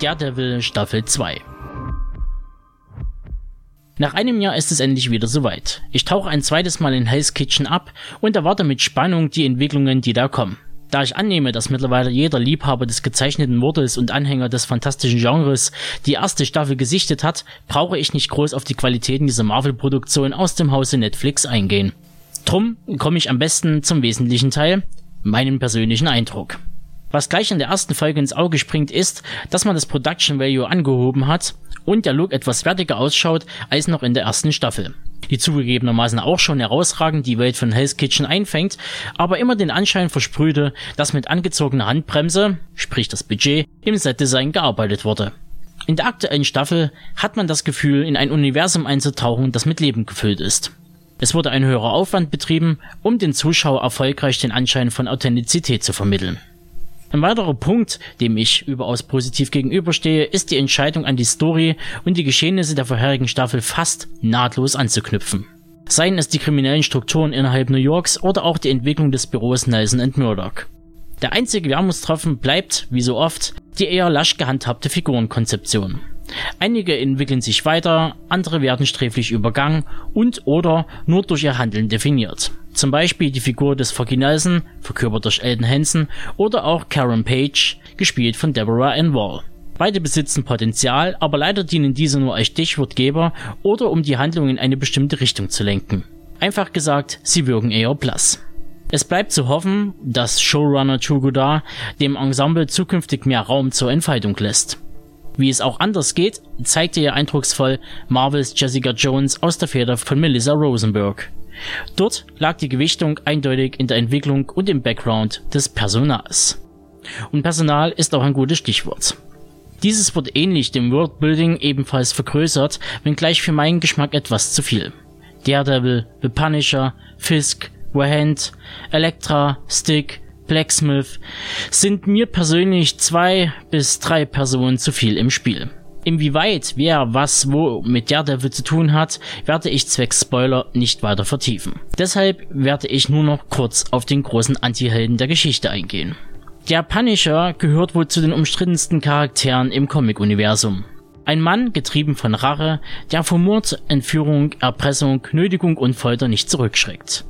Daredevil Staffel 2. Nach einem Jahr ist es endlich wieder soweit. Ich tauche ein zweites Mal in Hell's Kitchen ab und erwarte mit Spannung die Entwicklungen, die da kommen. Da ich annehme, dass mittlerweile jeder Liebhaber des gezeichneten Wortes und Anhänger des fantastischen Genres die erste Staffel gesichtet hat, brauche ich nicht groß auf die Qualitäten dieser Marvel-Produktion aus dem Hause Netflix eingehen. Drum komme ich am besten zum wesentlichen Teil, meinen persönlichen Eindruck. Was gleich in der ersten Folge ins Auge springt, ist, dass man das Production Value angehoben hat und der Look etwas wertiger ausschaut als noch in der ersten Staffel. Die zugegebenermaßen auch schon herausragend die Welt von Hell's Kitchen einfängt, aber immer den Anschein versprühte, dass mit angezogener Handbremse, sprich das Budget, im Setdesign gearbeitet wurde. In der aktuellen Staffel hat man das Gefühl, in ein Universum einzutauchen, das mit Leben gefüllt ist. Es wurde ein höherer Aufwand betrieben, um den Zuschauer erfolgreich den Anschein von Authentizität zu vermitteln. Ein weiterer Punkt, dem ich überaus positiv gegenüberstehe, ist die Entscheidung an die Story und die Geschehnisse der vorherigen Staffel fast nahtlos anzuknüpfen. Seien es die kriminellen Strukturen innerhalb New Yorks oder auch die Entwicklung des Büros Nelson Murdoch. Der einzige Wermutstropfen bleibt, wie so oft, die eher lasch gehandhabte Figurenkonzeption. Einige entwickeln sich weiter, andere werden sträflich übergangen und oder nur durch ihr Handeln definiert. Zum Beispiel die Figur des Foggy Nelson, verkörpert durch Elden Hansen, oder auch Karen Page, gespielt von Deborah Ann. Beide besitzen Potenzial, aber leider dienen diese nur als Stichwortgeber oder um die Handlung in eine bestimmte Richtung zu lenken. Einfach gesagt, sie wirken eher blass. Es bleibt zu hoffen, dass Showrunner Chugoda dem Ensemble zukünftig mehr Raum zur Entfaltung lässt. Wie es auch anders geht, zeigte ihr eindrucksvoll Marvels Jessica Jones aus der Feder von Melissa Rosenberg. Dort lag die Gewichtung eindeutig in der Entwicklung und im Background des Personals. Und Personal ist auch ein gutes Stichwort. Dieses wird ähnlich dem Worldbuilding ebenfalls vergrößert, wenngleich für meinen Geschmack etwas zu viel. Daredevil, The Punisher, Fisk, Wahand, Elektra, Stick, Blacksmith sind mir persönlich zwei bis drei Personen zu viel im Spiel. Inwieweit wer was wo mit Daredevil zu tun hat, werde ich zwecks Spoiler nicht weiter vertiefen. Deshalb werde ich nur noch kurz auf den großen Antihelden der Geschichte eingehen. Der Punisher gehört wohl zu den umstrittensten Charakteren im Comic-Universum. Ein Mann, getrieben von Rache, der vor Mord, Entführung, Erpressung, Nötigung und Folter nicht zurückschreckt.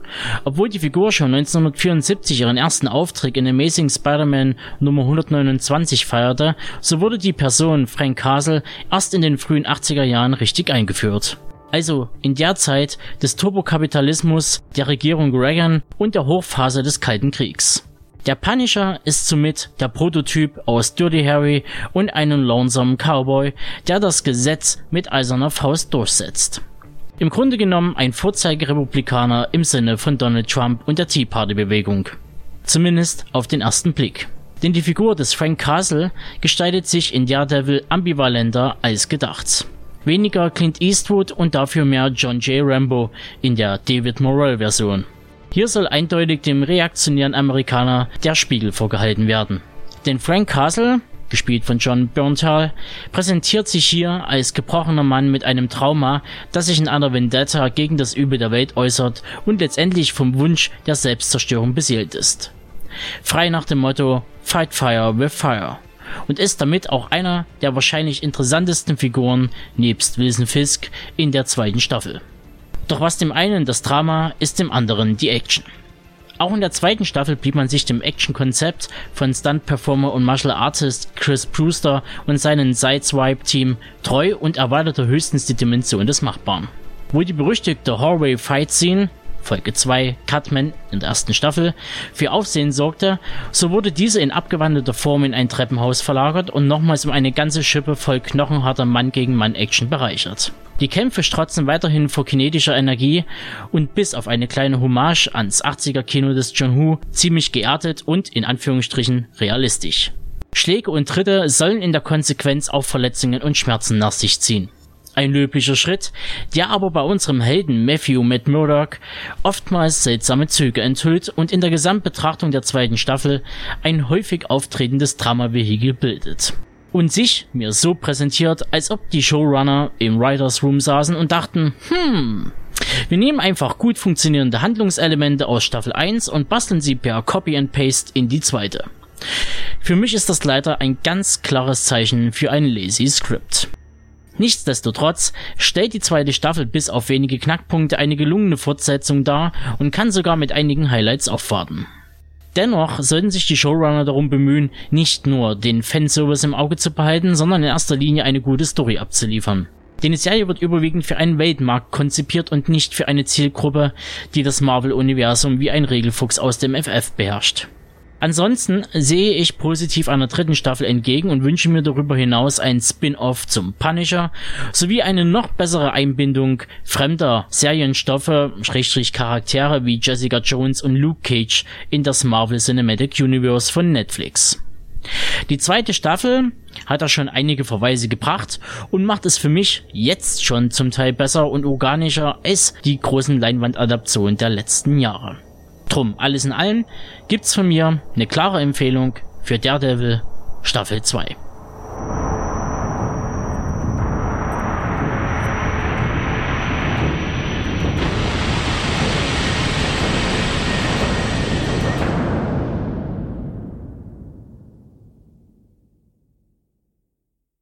Obwohl die Figur schon 1974 ihren ersten Auftritt in Amazing Spider-Man Nummer 129 feierte, so wurde die Person Frank Castle erst in den frühen 80er Jahren richtig eingeführt. Also in der Zeit des Turbokapitalismus, der Regierung Reagan und der Hochphase des Kalten Kriegs. Der Punisher ist somit der Prototyp aus Dirty Harry und einem lonesamen Cowboy, der das Gesetz mit eiserner Faust durchsetzt. Im Grunde genommen ein Vorzeigerepublikaner im Sinne von Donald Trump und der Tea Party Bewegung. Zumindest auf den ersten Blick. Denn die Figur des Frank Castle gestaltet sich in Daredevil ambivalenter als gedacht. Weniger Clint Eastwood und dafür mehr John J. Rambo in der David Morrell Version. Hier soll eindeutig dem reaktionären Amerikaner der Spiegel vorgehalten werden. Denn Frank Castle, gespielt von John Berntal, präsentiert sich hier als gebrochener Mann mit einem Trauma, das sich in einer Vendetta gegen das Übel der Welt äußert und letztendlich vom Wunsch der Selbstzerstörung beseelt ist. Frei nach dem Motto Fight Fire with Fire und ist damit auch einer der wahrscheinlich interessantesten Figuren nebst Wilson Fisk in der zweiten Staffel. Doch was dem einen das Drama, ist dem anderen die Action. Auch in der zweiten Staffel blieb man sich dem Action-Konzept von Stunt-Performer und Martial Artist Chris Brewster und seinem Sideswipe-Team treu und erweiterte höchstens die Dimension des Machbaren. Wo die berüchtigte Hallway Fight Scene, Folge 2, Cutman in der ersten Staffel, für Aufsehen sorgte, so wurde diese in abgewandelter Form in ein Treppenhaus verlagert und nochmals um eine ganze Schippe voll knochenharter Mann gegen Mann Action bereichert. Die Kämpfe strotzen weiterhin vor kinetischer Energie und bis auf eine kleine Hommage ans 80er Kino des John Woo ziemlich geerdet und in Anführungsstrichen realistisch. Schläge und Tritte sollen in der Konsequenz auch Verletzungen und Schmerzen nach sich ziehen. Ein löblicher Schritt, der aber bei unserem Helden Matthew Matt Murdoch oftmals seltsame Züge enthüllt und in der Gesamtbetrachtung der zweiten Staffel ein häufig auftretendes Dramavehikel bildet. Und sich mir so präsentiert, als ob die Showrunner im Writers Room saßen und dachten, hm, wir nehmen einfach gut funktionierende Handlungselemente aus Staffel 1 und basteln sie per Copy and Paste in die zweite. Für mich ist das leider ein ganz klares Zeichen für ein lazy Script. Nichtsdestotrotz stellt die zweite Staffel bis auf wenige Knackpunkte eine gelungene Fortsetzung dar und kann sogar mit einigen Highlights aufwarten. Dennoch sollten sich die Showrunner darum bemühen, nicht nur den Fanservice im Auge zu behalten, sondern in erster Linie eine gute Story abzuliefern. Denn die Serie wird überwiegend für einen Weltmarkt konzipiert und nicht für eine Zielgruppe, die das Marvel-Universum wie ein Regelfuchs aus dem FF beherrscht. Ansonsten sehe ich positiv einer dritten Staffel entgegen und wünsche mir darüber hinaus ein Spin-off zum Punisher sowie eine noch bessere Einbindung fremder Serienstoffe, Schrägstrich Charaktere wie Jessica Jones und Luke Cage in das Marvel Cinematic Universe von Netflix. Die zweite Staffel hat da schon einige Verweise gebracht und macht es für mich jetzt schon zum Teil besser und organischer als die großen Leinwandadaptionen der letzten Jahre. Drum, alles in allem gibt's von mir eine klare Empfehlung für Daredevil Staffel 2.